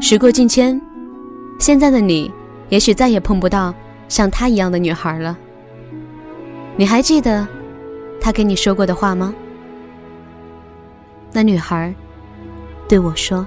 时过境迁，现在的你，也许再也碰不到像她一样的女孩了。你还记得她跟你说过的话吗？那女孩对我说。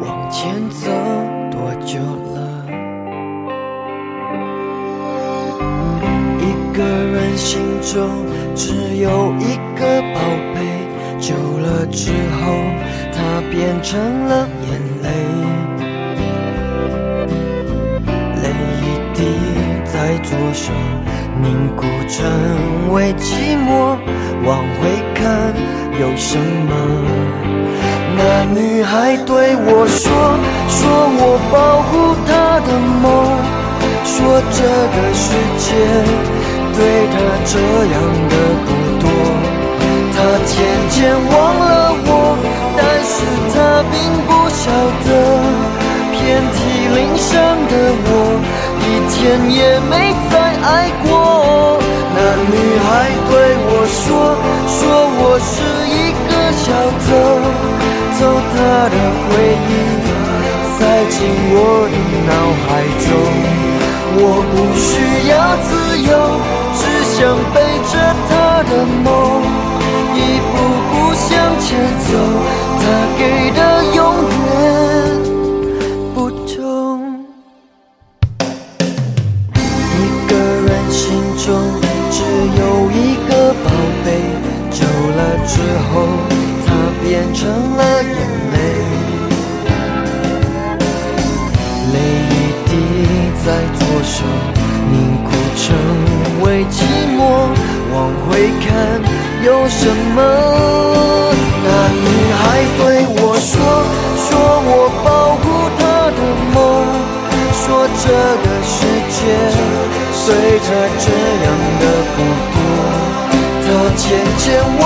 往前走多久了？一个人心中只有一个宝贝，久了之后。它变成了眼泪，泪一滴在左手凝固成为寂寞。往回看有什么？那女孩对我说，说我保护她的梦，说这个世界对她这样的不多。她渐渐忘了我。但是她并不晓得，遍体鳞伤的我，一天也没再爱过。那女孩对我说，说我是一个小偷，他的回忆，塞进我的脑海中。我不需要自由，只想背着他的梦，一步步向前走。他给的永远不同。一个人心中只有一个宝贝，久了之后，他变成了眼在左手凝固成为寂寞，往回看有什么？那女孩对我说：“说我保护她的梦，说这个世界随着这样的不多。她渐渐忘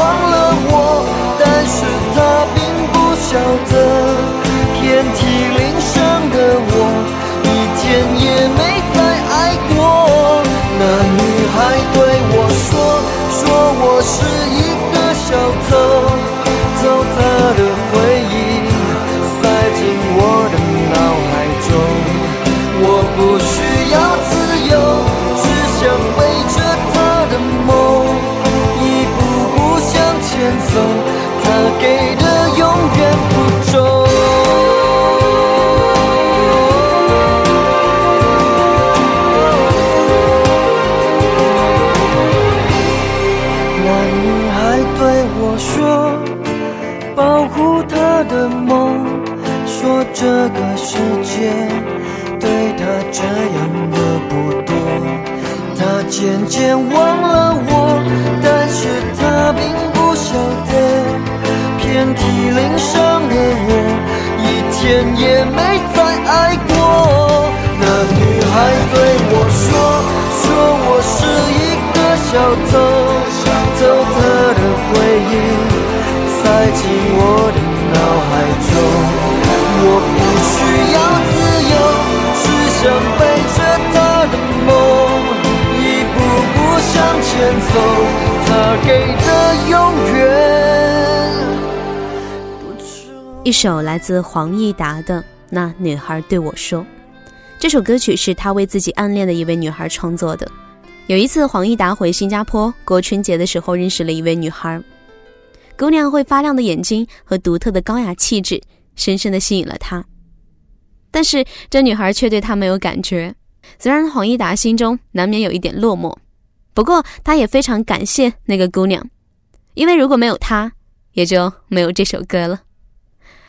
走。他给的永远一首来自黄义达的《那女孩对我说》，这首歌曲是他为自己暗恋的一位女孩创作的。有一次，黄义达回新加坡过春节的时候，认识了一位女孩。姑娘会发亮的眼睛和独特的高雅气质，深深的吸引了他。但是这女孩却对他没有感觉。虽然黄义达心中难免有一点落寞，不过他也非常感谢那个姑娘，因为如果没有她，也就没有这首歌了。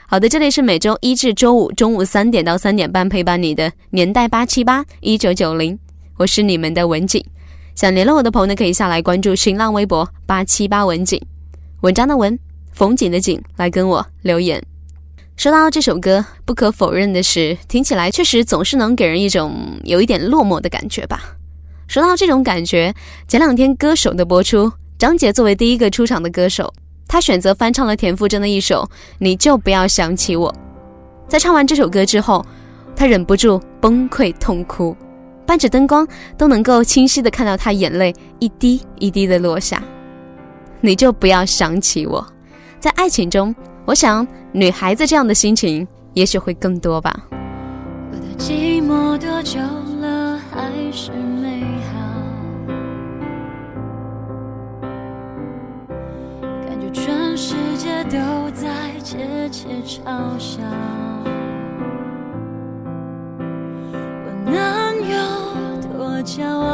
好的，这里是每周一至周五中午三点到三点半陪伴你的年代八七八一九九零，我是你们的文景。想联络我的朋友呢，可以下来关注新浪微博八七八文景，文章的文，风景的景，来跟我留言。说到这首歌，不可否认的是，听起来确实总是能给人一种有一点落寞的感觉吧。说到这种感觉，前两天歌手的播出，张杰作为第一个出场的歌手，他选择翻唱了田馥甄的一首《你就不要想起我》。在唱完这首歌之后，他忍不住崩溃痛哭，伴着灯光都能够清晰的看到他眼泪一滴一滴的落下。你就不要想起我，在爱情中。我想，女孩子这样的心情，也许会更多吧。我的寂寞多久了，还是没全世界都在窃窃嘲笑。我能有多骄傲？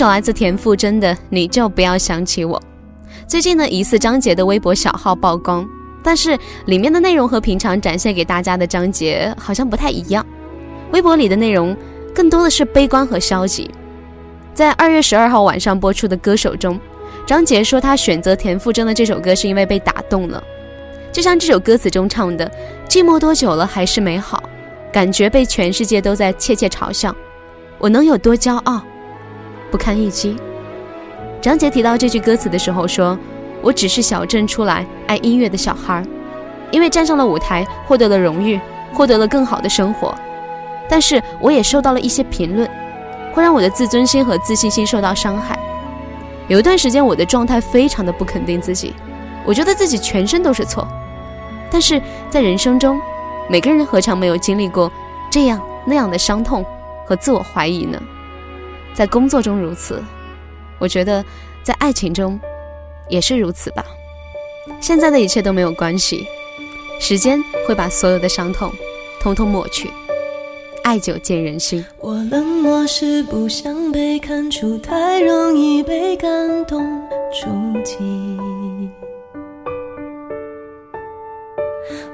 首来自田馥甄的《你就不要想起我》。最近呢，疑似张杰的微博小号曝光，但是里面的内容和平常展现给大家的张杰好像不太一样。微博里的内容更多的是悲观和消极。在二月十二号晚上播出的《歌手》中，张杰说他选择田馥甄的这首歌是因为被打动了，就像这首歌词中唱的：“寂寞多久了还是美好，感觉被全世界都在窃窃嘲笑，我能有多骄傲，不堪一击。”张杰提到这句歌词的时候说：“我只是小镇出来爱音乐的小孩，因为站上了舞台，获得了荣誉，获得了更好的生活，但是我也受到了一些评论。”会让我的自尊心和自信心受到伤害。有一段时间，我的状态非常的不肯定自己，我觉得自己全身都是错。但是在人生中，每个人何尝没有经历过这样那样的伤痛和自我怀疑呢？在工作中如此，我觉得在爱情中也是如此吧。现在的一切都没有关系，时间会把所有的伤痛统统抹去。爱久见人心。我冷漠是不想被看出，太容易被感动触及。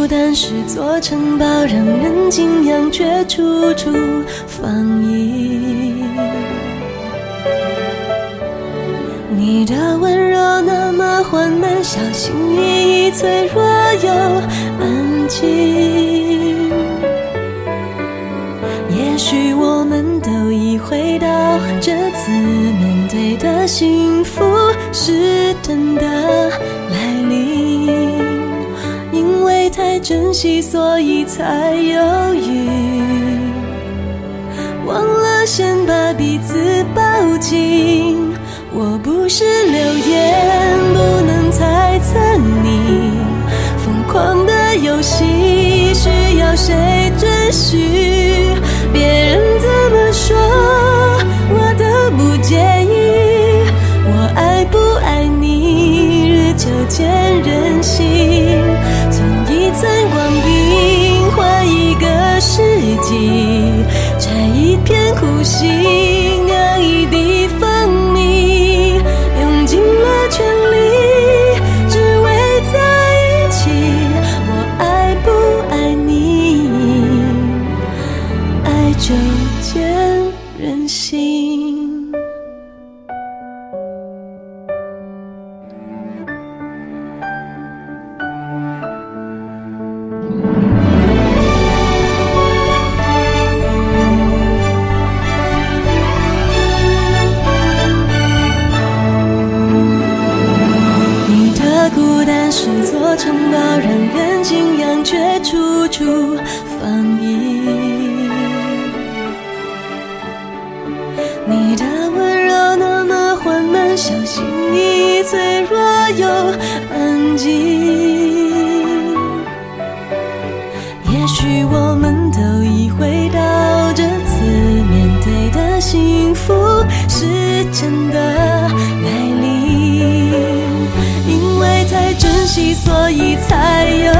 孤单是座城堡，让人敬仰，却处处防御。你的温柔那么缓慢，小心翼翼，脆弱又安静。也许我们都已回到这次面对的幸福是真的珍惜，所以才犹豫，忘了先把彼此抱紧。我不是流言，不能猜测你疯狂的游戏需要谁准许？别人怎么说，我都不介意。我爱不爱你，日久见人心。摘一片苦心，许我们都已回到这次面对的幸福是真的来临，因为太珍惜，所以才有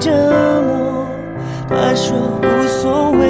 折磨。他说无所谓。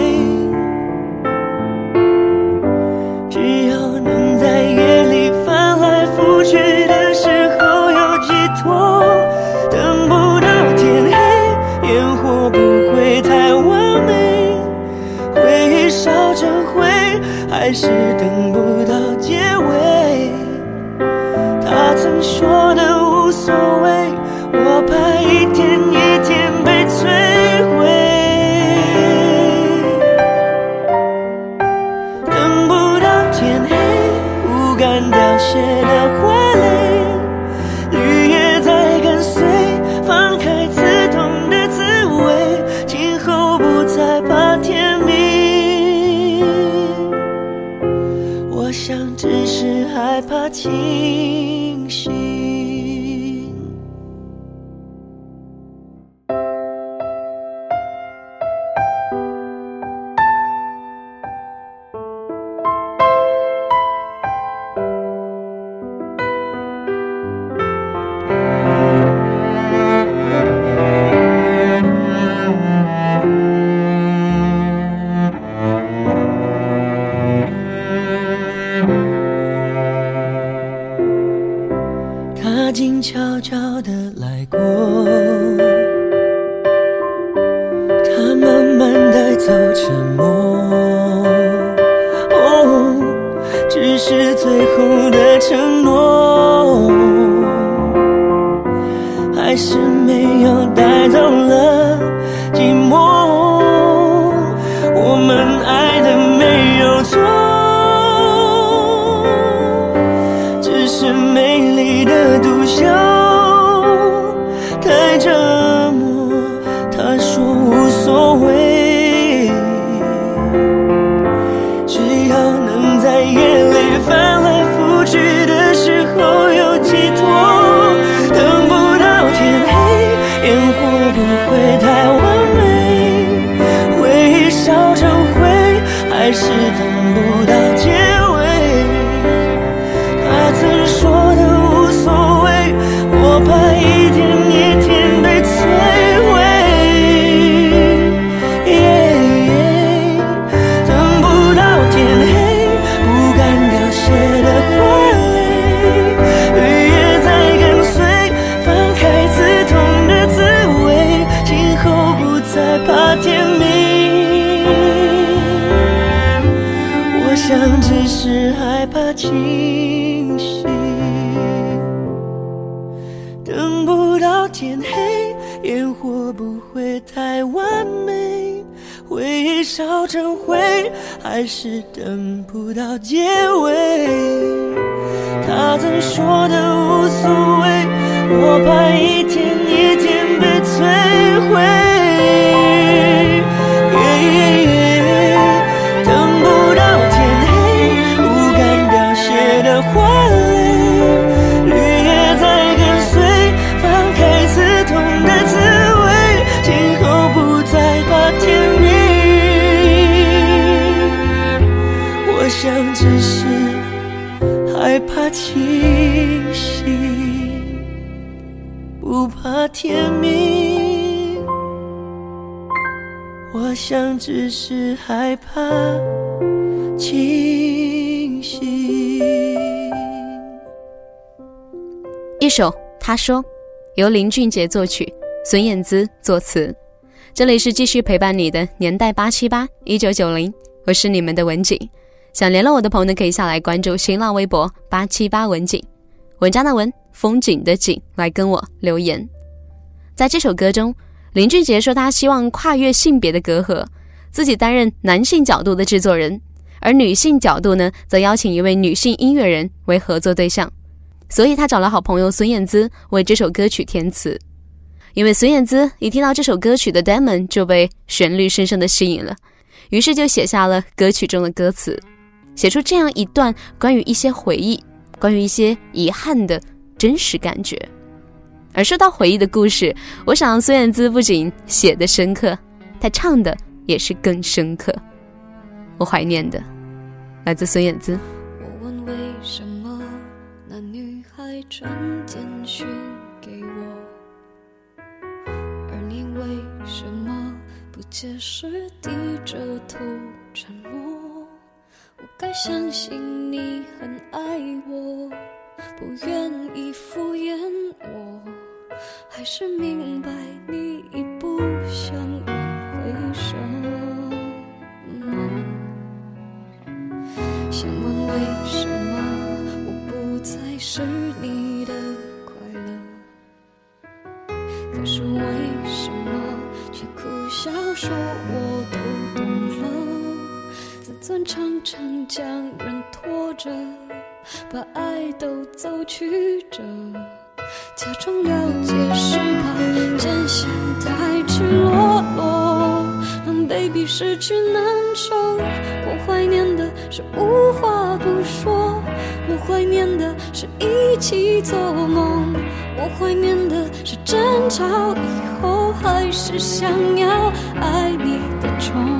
天黑，烟火不会太完美，回忆烧成灰，还是等不到结尾。他曾说的无所谓，我怕一天一天被摧毁。清醒，不怕天明。我想，只是害怕清醒。一首，他说，由林俊杰作曲，孙燕姿作词。这里是继续陪伴你的年代八七八一九九零，我是你们的文景。想联络我的朋友呢，可以下来关注新浪微博八七八文景，文章的文，风景的景，来跟我留言。在这首歌中，林俊杰说他希望跨越性别的隔阂，自己担任男性角度的制作人，而女性角度呢，则邀请一位女性音乐人为合作对象。所以他找了好朋友孙燕姿为这首歌曲填词。因为孙燕姿一听到这首歌曲的 demo 就被旋律深深的吸引了，于是就写下了歌曲中的歌词，写出这样一段关于一些回忆、关于一些遗憾的真实感觉。而说到回忆的故事，我想孙燕姿不仅写的深刻，她唱的也是更深刻。我怀念的，来自孙燕姿。我问为什么那女孩传简讯给我，而你为什么不解释，低着头沉默？该相信你很爱我，不愿意敷衍我，还是明白你已不想挽回什么？想问为什么我不再是你钻？常常将人拖着，把爱都走曲折，假装了解是怕真相太赤裸裸，让 baby 失去难受。我怀念的是无话不说，我怀念的是一起做梦，我怀念的是争吵以后还是想要爱你的冲动。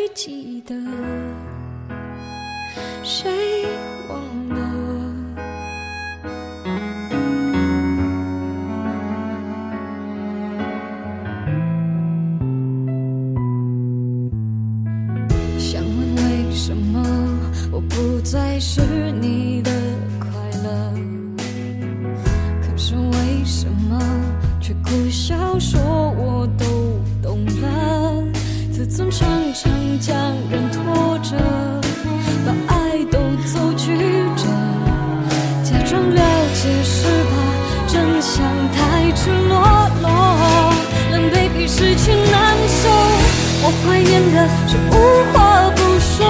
我怀念的是无话不说，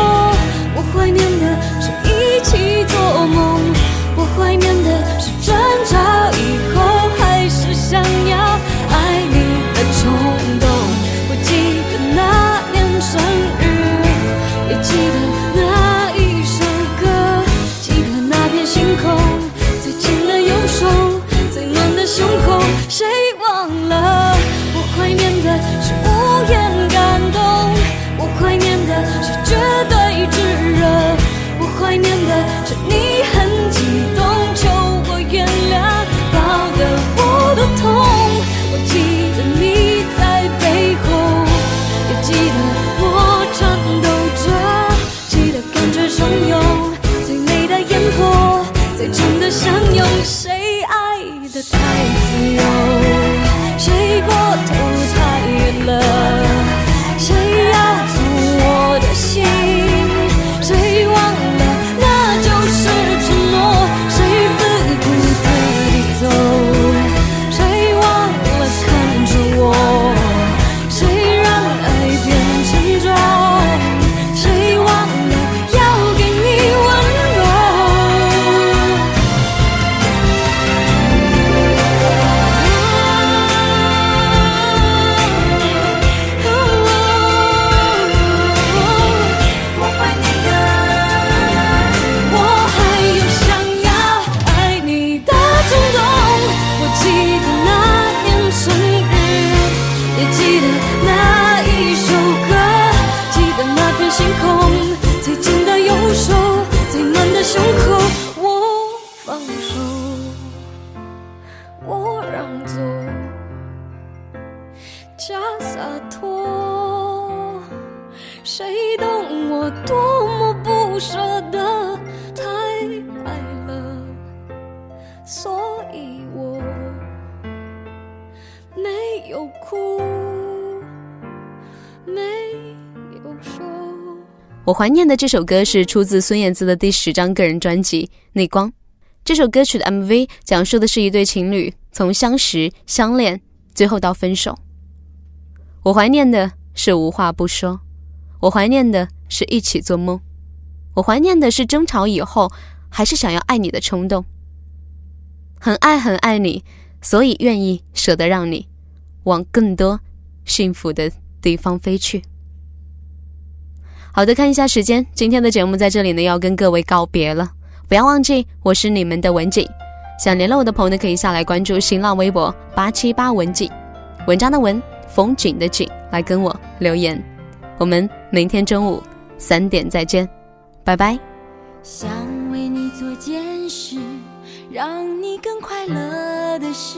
我怀念的怀念的这首歌是出自孙燕姿的第十张个人专辑《内光》。这首歌曲的 MV 讲述的是一对情侣从相识、相恋，最后到分手。我怀念的是无话不说，我怀念的是一起做梦，我怀念的是争吵以后还是想要爱你的冲动。很爱很爱你，所以愿意舍得让你往更多幸福的地方飞去。好的，看一下时间，今天的节目在这里呢，要跟各位告别了。不要忘记，我是你们的文景。想联络我的朋友呢，可以下来关注新浪微博八七八文景，文章的文。风景的景，来跟我留言。我们明天中午三点再见，拜拜。想为你做件事，让你更快乐的事，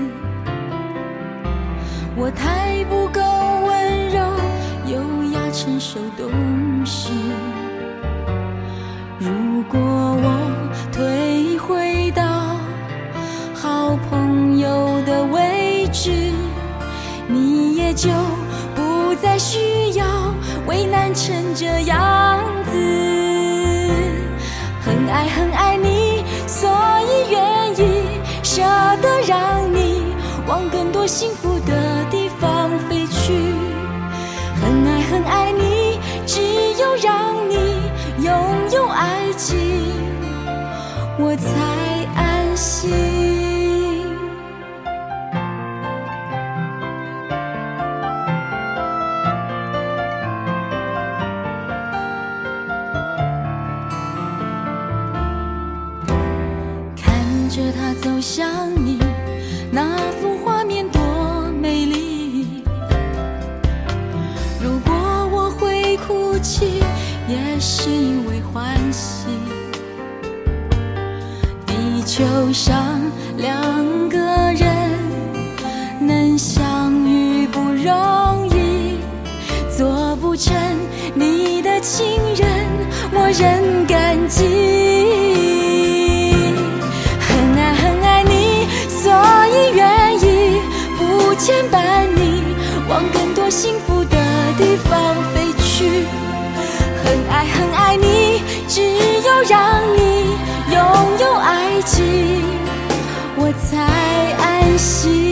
我太不够温柔、优雅、成熟、懂事。如果我退回到好朋友的位置。你也就不再需要为难成这样子。很爱很爱你，所以愿意舍得让你往更多幸福我才就像两个人能相遇不容易，做不成你的情人，我仍感激。爱很爱你，只有让你拥有爱情，我才安心。